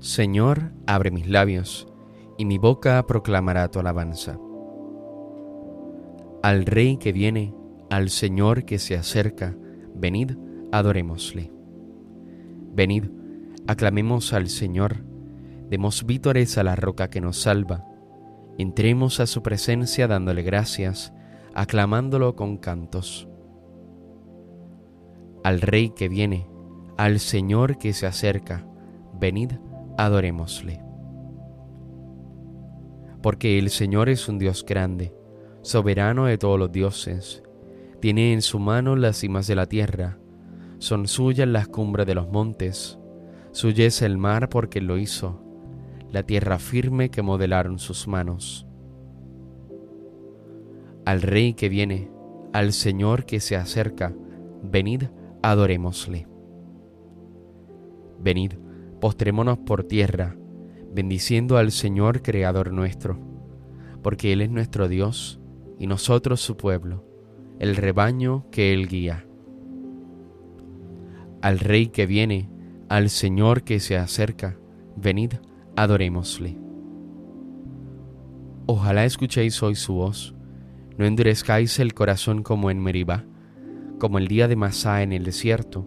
Señor, abre mis labios, y mi boca proclamará tu alabanza. Al Rey que viene, al Señor que se acerca, venid, adorémosle. Venid, aclamemos al Señor, demos vítores a la roca que nos salva, entremos a su presencia dándole gracias, aclamándolo con cantos. Al Rey que viene, al Señor que se acerca, venid, adorémosle. Porque el Señor es un Dios grande, soberano de todos los dioses, tiene en su mano las cimas de la tierra, son suyas las cumbres de los montes, suya el mar porque lo hizo, la tierra firme que modelaron sus manos. Al Rey que viene, al Señor que se acerca, venid, adorémosle. Venid, postrémonos por tierra, bendiciendo al Señor Creador nuestro, porque Él es nuestro Dios y nosotros su pueblo, el rebaño que Él guía. Al Rey que viene, al Señor que se acerca, venid, adorémosle. Ojalá escuchéis hoy su voz, no endurezcáis el corazón como en Meribá, como el día de Masá en el desierto,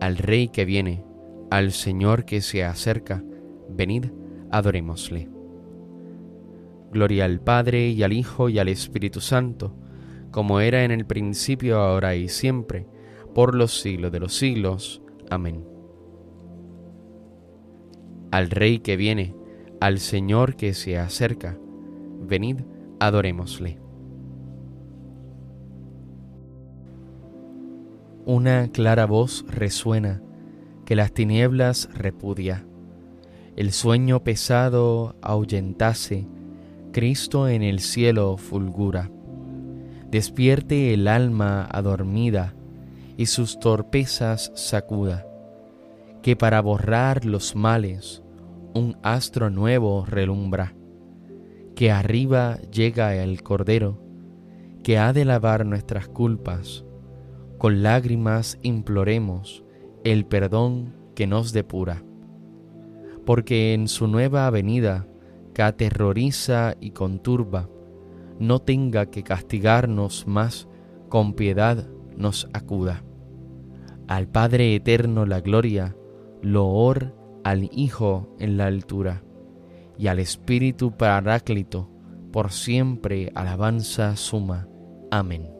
al Rey que viene, al Señor que se acerca, venid, adorémosle. Gloria al Padre y al Hijo y al Espíritu Santo, como era en el principio, ahora y siempre, por los siglos de los siglos. Amén. Al Rey que viene, al Señor que se acerca, venid, adorémosle. Una clara voz resuena que las tinieblas repudia. El sueño pesado ahuyentase, Cristo en el cielo fulgura. Despierte el alma adormida y sus torpezas sacuda, que para borrar los males un astro nuevo relumbra, que arriba llega el Cordero, que ha de lavar nuestras culpas con lágrimas imploremos el perdón que nos depura, porque en su nueva avenida que aterroriza y conturba, no tenga que castigarnos más, con piedad nos acuda. Al Padre eterno la gloria, loor al Hijo en la altura, y al Espíritu Paráclito, por siempre alabanza suma. Amén.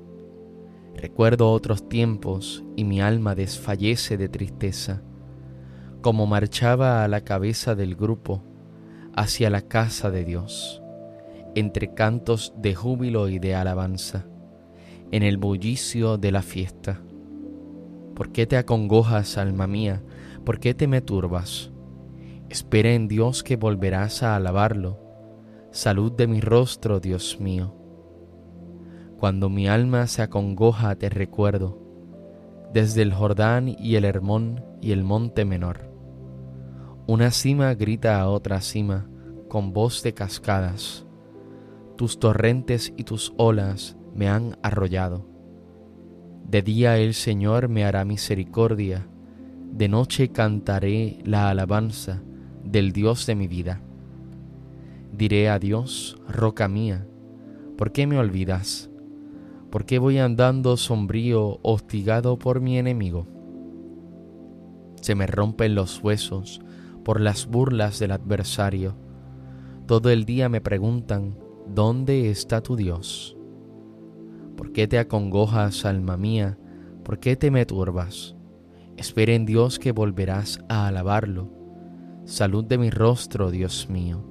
Recuerdo otros tiempos y mi alma desfallece de tristeza, como marchaba a la cabeza del grupo hacia la casa de Dios, entre cantos de júbilo y de alabanza, en el bullicio de la fiesta. ¿Por qué te acongojas, alma mía? ¿Por qué te me turbas? Espera en Dios que volverás a alabarlo. Salud de mi rostro, Dios mío cuando mi alma se acongoja te recuerdo, desde el Jordán y el Hermón y el monte menor. Una cima grita a otra cima con voz de cascadas. Tus torrentes y tus olas me han arrollado. De día el Señor me hará misericordia, de noche cantaré la alabanza del Dios de mi vida. Diré a Dios, roca mía, ¿por qué me olvidas? ¿Por qué voy andando sombrío, hostigado por mi enemigo? Se me rompen los huesos por las burlas del adversario. Todo el día me preguntan, ¿dónde está tu Dios? ¿Por qué te acongojas, alma mía? ¿Por qué te me turbas? Espera en Dios que volverás a alabarlo. Salud de mi rostro, Dios mío.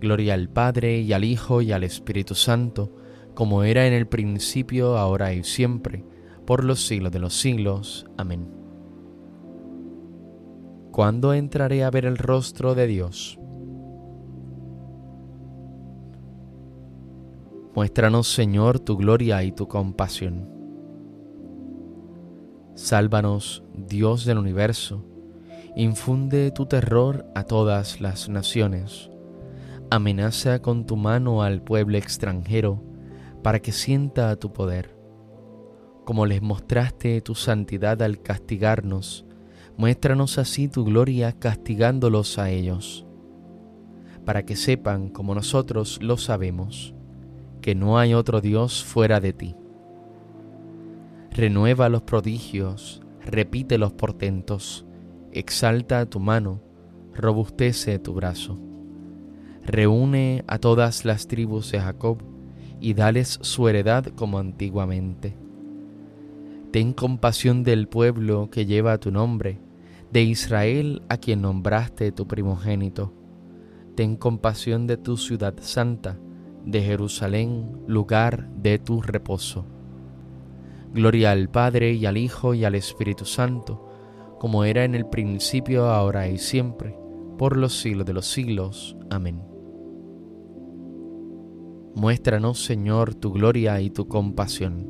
Gloria al Padre y al Hijo y al Espíritu Santo, como era en el principio, ahora y siempre, por los siglos de los siglos. Amén. ¿Cuándo entraré a ver el rostro de Dios? Muéstranos, Señor, tu gloria y tu compasión. Sálvanos, Dios del universo, infunde tu terror a todas las naciones. Amenaza con tu mano al pueblo extranjero para que sienta tu poder. Como les mostraste tu santidad al castigarnos, muéstranos así tu gloria castigándolos a ellos, para que sepan como nosotros lo sabemos que no hay otro Dios fuera de ti. Renueva los prodigios, repite los portentos, exalta tu mano, robustece tu brazo. Reúne a todas las tribus de Jacob y dales su heredad como antiguamente. Ten compasión del pueblo que lleva tu nombre, de Israel a quien nombraste tu primogénito. Ten compasión de tu ciudad santa, de Jerusalén, lugar de tu reposo. Gloria al Padre y al Hijo y al Espíritu Santo, como era en el principio, ahora y siempre, por los siglos de los siglos. Amén. Muéstranos, Señor, tu gloria y tu compasión.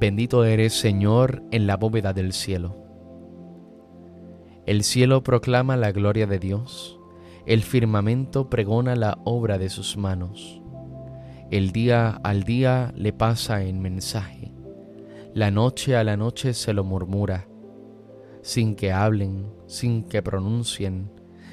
Bendito eres, Señor, en la bóveda del cielo. El cielo proclama la gloria de Dios el firmamento pregona la obra de sus manos. El día al día le pasa en mensaje. La noche a la noche se lo murmura, sin que hablen, sin que pronuncien,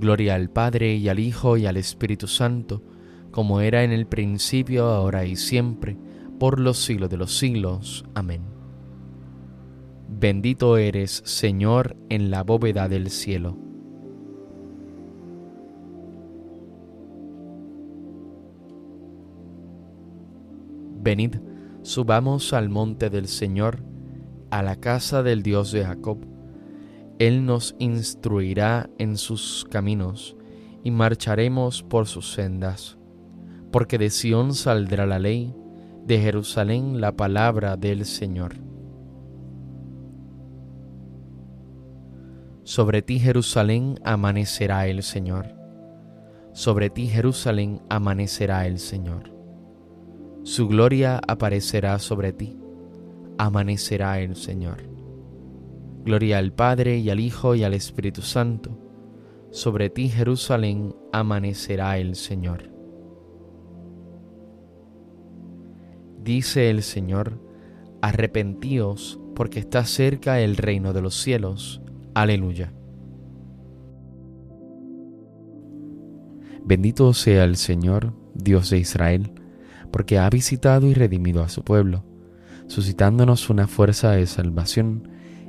Gloria al Padre y al Hijo y al Espíritu Santo, como era en el principio, ahora y siempre, por los siglos de los siglos. Amén. Bendito eres, Señor, en la bóveda del cielo Venid, subamos al monte del Señor, a la casa del Dios de Jacob. Él nos instruirá en sus caminos y marcharemos por sus sendas. Porque de Sión saldrá la ley, de Jerusalén la palabra del Señor. Sobre ti Jerusalén amanecerá el Señor. Sobre ti Jerusalén amanecerá el Señor. Su gloria aparecerá sobre ti, amanecerá el Señor. Gloria al Padre y al Hijo y al Espíritu Santo, sobre ti Jerusalén amanecerá el Señor. Dice el Señor, arrepentíos porque está cerca el reino de los cielos. Aleluya. Bendito sea el Señor, Dios de Israel porque ha visitado y redimido a su pueblo, suscitándonos una fuerza de salvación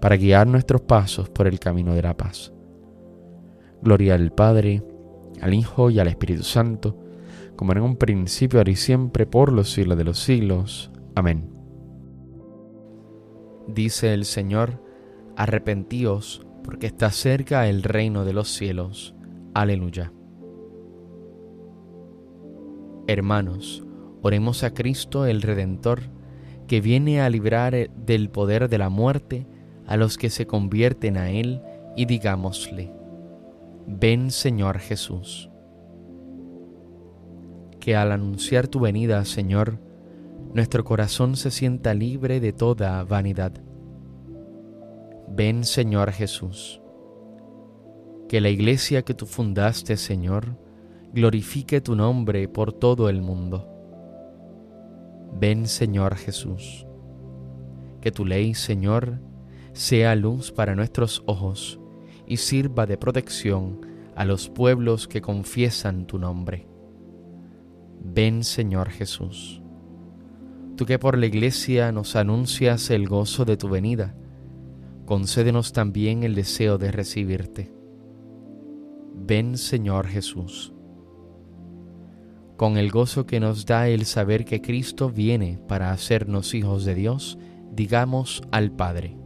para guiar nuestros pasos por el camino de la paz. Gloria al Padre, al Hijo y al Espíritu Santo, como en un principio, ahora y siempre, por los siglos de los siglos. Amén. Dice el Señor, arrepentíos, porque está cerca el reino de los cielos. Aleluya. Hermanos, oremos a Cristo el Redentor, que viene a librar del poder de la muerte a los que se convierten a Él, y digámosle, ven Señor Jesús. Que al anunciar tu venida, Señor, nuestro corazón se sienta libre de toda vanidad. Ven Señor Jesús. Que la iglesia que tú fundaste, Señor, glorifique tu nombre por todo el mundo. Ven Señor Jesús. Que tu ley, Señor, sea luz para nuestros ojos y sirva de protección a los pueblos que confiesan tu nombre. Ven Señor Jesús. Tú que por la iglesia nos anuncias el gozo de tu venida, concédenos también el deseo de recibirte. Ven Señor Jesús. Con el gozo que nos da el saber que Cristo viene para hacernos hijos de Dios, digamos al Padre.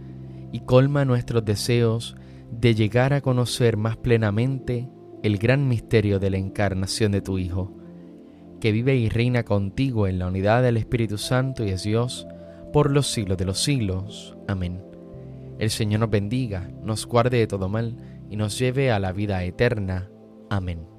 y colma nuestros deseos de llegar a conocer más plenamente el gran misterio de la encarnación de tu Hijo, que vive y reina contigo en la unidad del Espíritu Santo y es Dios por los siglos de los siglos. Amén. El Señor nos bendiga, nos guarde de todo mal y nos lleve a la vida eterna. Amén.